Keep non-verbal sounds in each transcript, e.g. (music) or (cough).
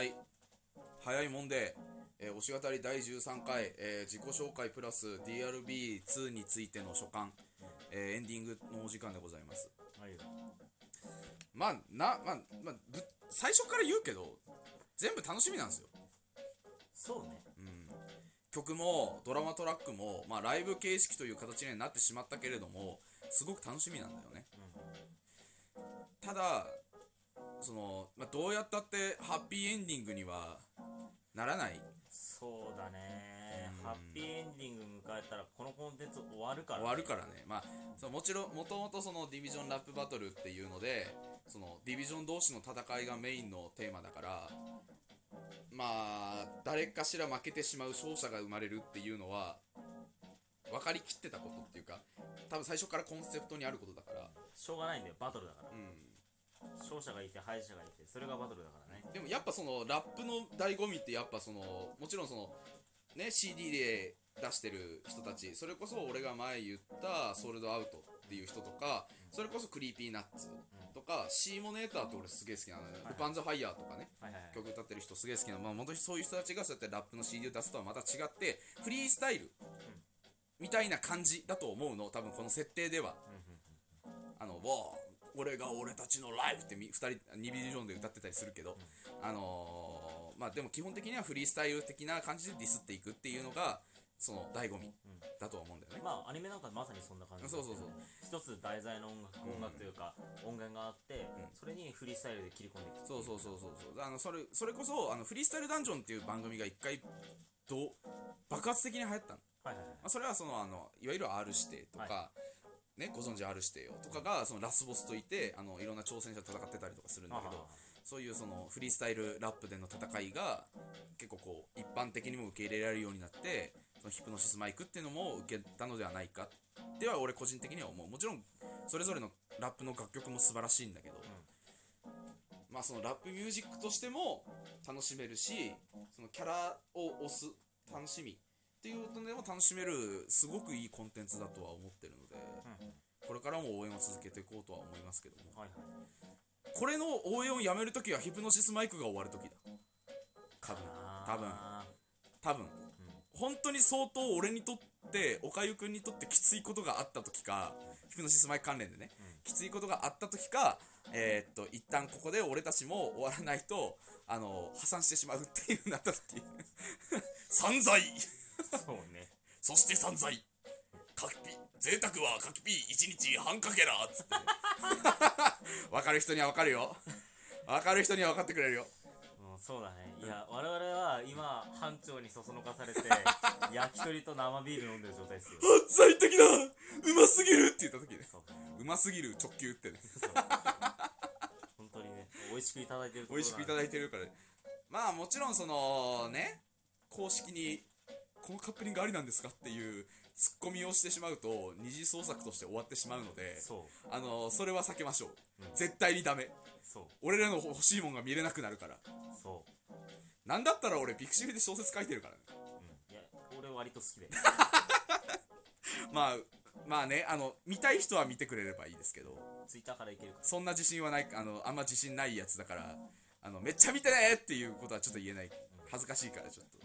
はい。早いもんで、えー、推し語り第13回、えー自己紹介プラス DRB2 についての所感、えーエンディングのお時間でございます。はい。まあなまあ、まあ、ぶ最初から言うけど全部楽しみなんですよ。そうね。曲もドラマトラックも、まあ、ライブ形式という形にはなってしまったけれどもすごく楽しみなんだよね。ただその、まあ、どうやったってハッピーエンディングにはならない？そうだね。うん。ハッピーエンディング迎えたらこのコンテンツ終わるから、終わるからね。まあそのもちろんもともとそのディビジョンラップバトルっていうのでそのディビジョン同士の戦いがメインのテーマだからまあ誰かしら負けてしまう勝者が生まれるっていうのは分かりきってたことっていうか多分最初からコンセプトにあることだから。しょうがないんだよ。バトルだから。うん勝者がいて敗者がいてそれがバトルだからね。でもやっぱそのラップの醍醐味ってやっぱそのもちろんそのね CD で出してる人たちそれこそ俺が前言ったソールドアウトっていう人とかそれこそクリーピーナッツとかシーモネーターって俺すげえ好きなのよ、はいルパンザファイヤーとかね曲歌ってる人すげえ好きなの。まあ本当にそういう人たちがそうやってラップの CD を出すとはまた違ってフリースタイルみたいな感じだと思うの。多分この設定では。あの、わあ、俺が俺たちのライフってみ2人、2ビジョンで歌ってたりするけど、あのーまあでも基本的にはフリースタイル的な感じでディスっていくっていうのが、その醍醐味だとは思うんだよね。まあアニメなんかまさにそんな感じ。そうそうそう。一つ題材の音楽音楽というか音源があって、うん。それにフリースタイルで切り込んでいくそうそうそうそうそう。あの、それ、それこそ、あの、フリースタイルダンジョンっていう番組が一回、どう、爆発的に流行ったの。はいはいはい。まあ、それはそのあのいわゆる R 指定とか、ね、ご存知 R 指定よとかがそのラスボスといてあのいろんな挑戦者と戦ってたりとかするんだけどそういうそのフリースタイルラップでの戦いが結構こう一般的にも受け入れられるようになってそのヒプノシスマイクっていうのも受けたのではないかでは俺個人的には思う。もちろんそれぞれのラップの楽曲も素晴らしいんだけど、まあそのラップミュージックとしても楽しめるしそのキャラを押す楽しみっていうのでも楽しめるすごくいいコンテンツだとは思ってるのでこれからも応援を続けていこうとは思いますけども。はいはい。これの応援をやめるときはヒプノシスマイクが終わるときだ。多分。多分。あ多分。ーうん本当に相当俺にとっておかゆくんにとってきついことがあった時かヒプノシスマイク関連でね、うん。きついことがあった時かえーっと一旦ここで俺たちも終わらないとあの破産してしまうっていうなった時。(laughs) 散財そうね。そして散財。かきピ贅沢はかきピ一日半かけら。っつって (laughs) 分かる人には分かるよ。分かる人には分かってくれるよ。もうそうだね。いや我々は今班長にそそのかされて (laughs) 焼き鳥と生ビール飲んでる状態ですよ。犯罪的だうますぎるって言った時ね。そううますぎる直球ってね。そ (laughs) う本当にね美味しくいただいてるところ美味しくいただいてるから。まあもちろんそのね公式にこのカップリングありなんですかっていうツッコミをしてしまうと二次創作として終わってしまうのであのそれは避けましょう、うん。絶対にダメ。俺らの欲しいもんが見れなくなるから。そう。なんだったら俺ピクシブで小説書いてるからね。うん。いや俺割と好きで。(laughs) まあまあねあの見たい人は見てくれればいいですけど。ツイッターからいけるそんな自信はないあのあんま自信ないやつだからあのめっちゃ見てねっていうことはちょっと言えない。恥ずかしいからちょっと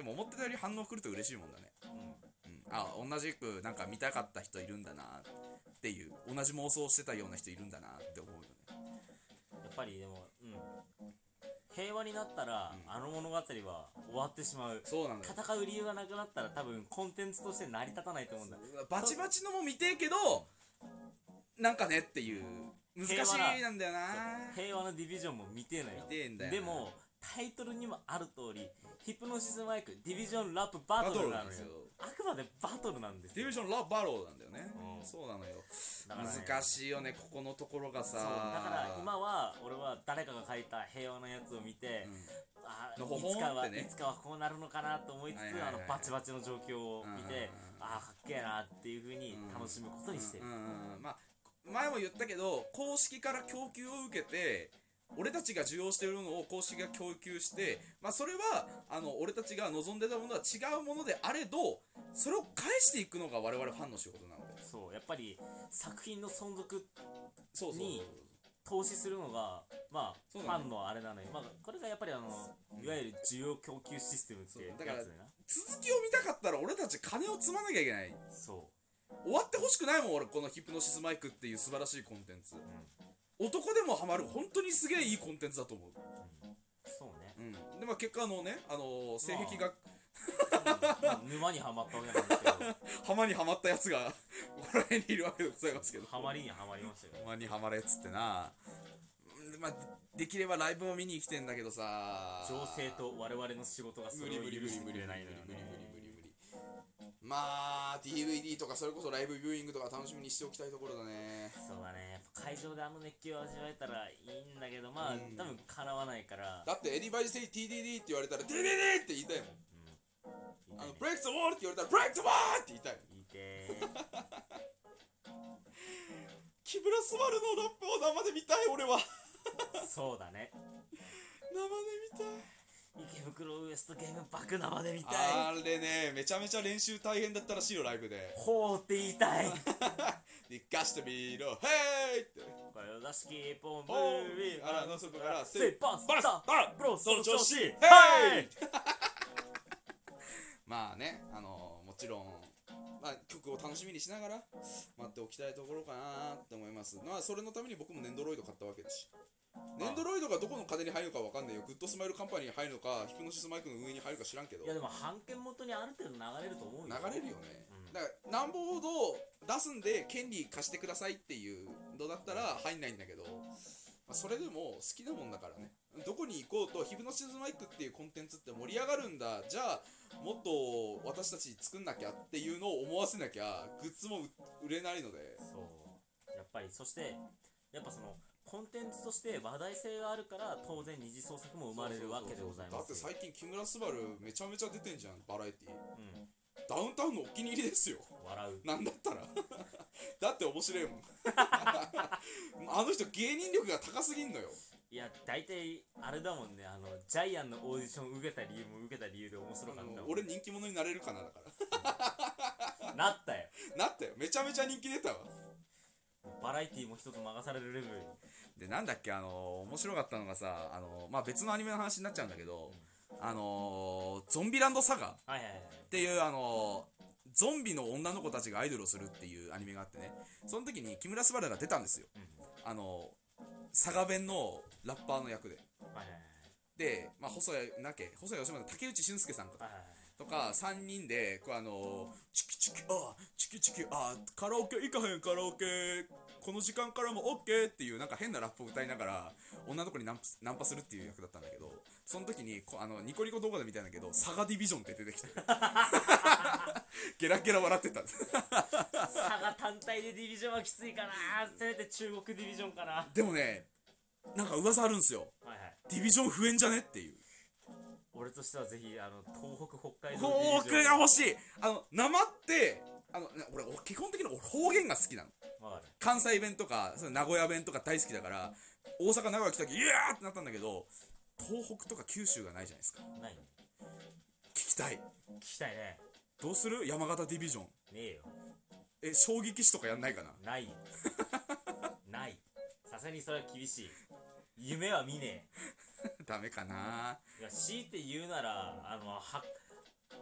でも思ってたより反応来ると嬉しいもんだね、うん。うん、あ同じくなんか見たかった人いるんだなっていう同じ妄想してたような人いるんだなって思うよね。やっぱりでもうん。平和になったら、あの物語は終わってしまう。そうなのよ。戦う理由がなくなったら多分コンテンツとして成り立たないと思うんだ。バチバチのも見てえけどなんかねっていう難しいなんだよな。平和のディビジョンも見てえのよ。見てえんだよな。でもタイトルにもある通りヒプノシスマイクディビジョンラップババトトルなんですよ。あくまでバトルなんですよ。ディビジョンラバローなんだよね、うん。そうなのよ。ね。難しいよねここのところがさ。だから今は俺は誰かが書いた平和なやつを見て、うん。あいつかは、ねいつかはこうなるのかなと思いつつ、あのバチバチの状況を見て、うんああかっけえなっていうふうに楽しむことにしてる、うん。まあ前も言ったけど公式から供給を受けて俺たちが受容しているのを公式が供給して、まあ、それはあの俺たちが望んでたものは違うものであれどそれを返していくのが我々ファンの仕事なので。そうやっぱり作品の存続に投資するのがまあ、ファンのあれなのに、まあ、これがやっぱりあのいわゆる需要供給システムってやつだから続きを見たかったら俺たち金を積まなきゃいけない。そ終わってほしくないもん俺このヒプノシスマイクっていう素晴らしいコンテンツ。う、うん男でもハマる本当にすげえいいコンテンツだと思う、そうね、うん、でまあ結果のねあの性癖が、まあ、沼にはまったわけなんですけど。(laughs) 浜にはまったやつがこの辺にいるわけでございますけど。ハマりにはまりましたよ。沼にはまれっつってな。まあ、できればライブも見に来てんだけどさ。情勢と我々の仕事がそれを許してまあ DVD とかそれこそライブビューイングとか楽しみにしておきたいところだね。そうだね。会場であの熱気を味わえたらいいんだけどまあ、うん。多分かなわないから。だってエディバイステイ TDD って言われたら TDD って言いたいもん。うん。あのブレイク the wall って言われたらブレイク the wall って言いたい言いて木村昴のラップを生で見たい俺は。ーそうだね。生で見たい池袋ウエストゲームバック生で見たい。あれねめちゃめちゃ練習大変だったらしいよライブで。ほうって言いたい。でガストビーロヘイって。これを出しキーポンブおービーあらの底からセイパンバラスサバラブロその調子。ヘヘイ。まあねあのもちろん、まあ、曲を楽しみにしながら待っておきたいところかなって思います。まあそれのために僕もネンドロイド買ったわけだしネンドロイドがどこの金に入るかわかんないよ。グッドスマイルカンパニーに入るのかヒプノシスマイクの上に入るか知らんけど。いやでも版権元にある程度流れると思うよ。流れるよね、うん。だからなんぼほど出すんで権利貸してくださいっていうのだったら入んないんだけど、まあ、それでも好きなもんだからね。どこに行こうとヒプノシスマイクっていうコンテンツって盛り上がるんだ。じゃあもっと私たち作んなきゃっていうのを思わせなきゃグッズも売れないので。そう。やっぱりそしてやっぱそのコンテンツとして話題性があるから当然二次創作も生まれるわけでございます。よだって最近木村昴めちゃめちゃ出てんじゃんバラエティうん。ダウンタウンのお気に入りですよ。笑う。なんだったら。(laughs) だって面白いもん。(laughs) あの人芸人力が高すぎんのよ。いや大体あれだもんね。あのジャイアンのオーディション受けた理由も受けた理由で面白かったもん。俺人気者になれるかなだから。なったよ。(laughs) なったよ。めちゃめちゃ人気出たわバラエティーも一つ任されるレベルでなんだっけあの面白かったのがさあの、まあ、別のアニメの話になっちゃうんだけど、あのゾンビランドサガっはいはいはい。ていうあのゾンビの女の子たちがアイドルをするっていうアニメがあってね。その時に木村昴が出たんですよ。うんあの佐賀弁のラッパーの役で。はいはいで、まあ、細谷なけ細谷義正の竹内俊介さんかはいはいはい。とか3人でこうあのチキチキあチキチキあカラオケ行かへんカラオケこの時間からも OK っていうなんか変なラップを歌いながら女の子にナンパナンパするっていう役だったんだけどその時にこあのニコニコ動画で見たんだけどサガディビジョンって出てきてゲラゲラ笑ってた。差が単体でディビジョンはきついかな。せめて中国ディビジョンかな。はでもねなんか噂あるんすよ。いはい。ディビジョン増えんじゃねっていう。俺としてはぜひあの東北北海道フォークが欲しい。あの生ってあのね俺俺基本的に俺方言が好きなの関西弁とかその名古屋弁とか大好きだから大阪名古屋来た時イヤーってなったんだけど東北とか九州がないじゃないですか。ない。ね聞きたい。聞きたいね。どうする？山形ディビジョン。ねえよ。え将棋棋士とかやんないかな？ない。よ (laughs) ない。さすがにそれは厳しい。夢は見ね (laughs) ダメかな。えいや強いて言うならあのは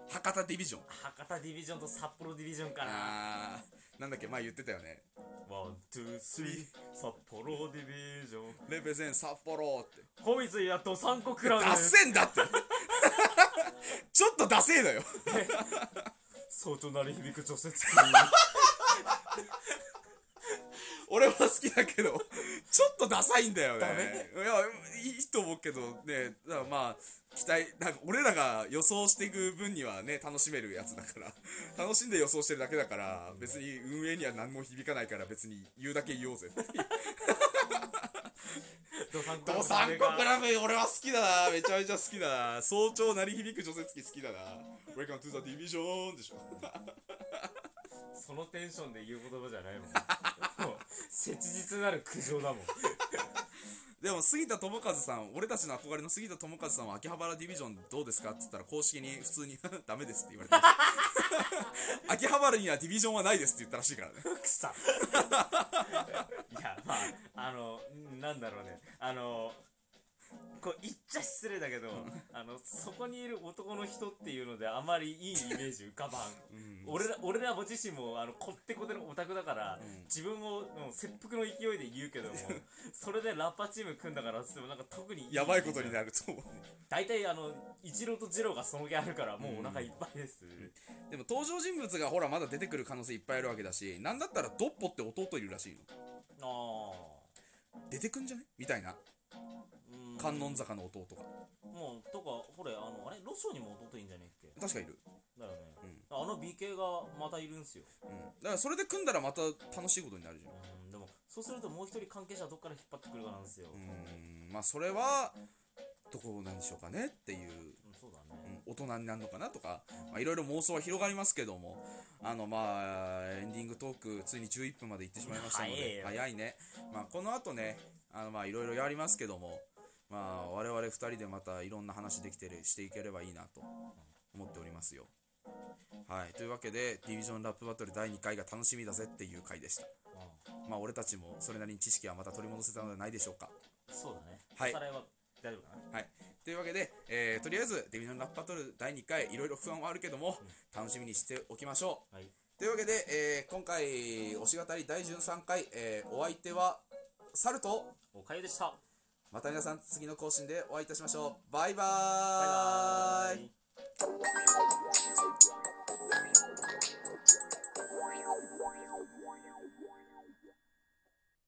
博多ディビジョン。博多ディビジョンと札幌ディビジョンかな。あーなんだっけ前言ってたよね。ワン、ツー、スリー、札幌ディビジョン。レベゼン札幌って。ホビツやっと3個クラブ。ダッセンだって。(laughs) ちょっとダセえだよ。早朝鳴り響く除雪機。俺は好きだけどちょっとダサいんだよね。ダメ？いやいいと思うけどね。だからまあ期待なんか俺らが予想していく分にはね楽しめるやつだから。(laughs) 楽しんで予想してるだけだから別に運営には何も響かないから別に言うだけ言おうぜ。(laughs) ドサンコクラブ。俺は好きだな。めちゃめちゃ好きだな。早朝鳴り響く除雪機好きだな。Welcome to the division でしょ。(laughs) そのテンションで言う言葉じゃないもん。切実なる苦情だもん。でも杉田智和さん俺たちの憧れの杉田智和さんは秋葉原ディビジョンどうですかっつったら公式に普通に (laughs) ダメですって言われて (laughs) 秋葉原にはディビジョンはないですって言ったらしいからね。くさいやまああのなんだろうね。あのこう言っちゃ失礼だけど、あのそこにいる男の人っていうのであまりいいイメージ浮かばん。うん。俺ら俺自身もあのこってこてのオタクだから、うん。自分ももう切腹の勢いで言うけどもそれでラッパーチーム組んだからっつってもなんか特にやばいことにるなると思う。大体あの一郎と二郎がその気あるからもうお腹いっぱいです、でも登場人物がほらまだ出てくる可能性いっぱいあるわけだしなんだったらドッポって弟いるらしいの。あ出てくんじゃね？みたいな。あうん。観音坂の弟が。もうとかほれあのあれロッショーにも弟いいんじゃねえっけ？確かいる。だよね、うん。あの美形がまたいるんすよ、うん。だからそれで組んだらまた楽しいことになるじゃんそうするともう一人関係者どっから引っ張ってくるかなんですよ、うーん。まあそれはどこなんでしょうかねっていう、うんそうだね、うん大人になるのかなとか。まあいろいろ妄想は広がりますけども。あのまあエンディングトークついに11分まで行ってしまいましたので早いよね。まあこの後ねあのまあいろいろやりますけども。まあ我々2人でまたいろんな話できてるしていければいいなと思っておりますよはい。というわけでディビジョンラップバトル第2回が楽しみだぜっていう回でした。うん。まあ俺たちもそれなりに知識はまた取り戻せたのではないでしょうか。そうだね。はい。おさらいは大丈夫かな。はい。というわけで、えーとりあえず、デビジョンラップバトル第2回、いろいろ不安はあるけども、楽しみにしておきましょう。はい。というわけで、えー今回、推し語り第13回、えーお相手は、サルと、おかゆでした。また皆さん次の更新でお会いいたしましょう。バイバーイ。バイバーイ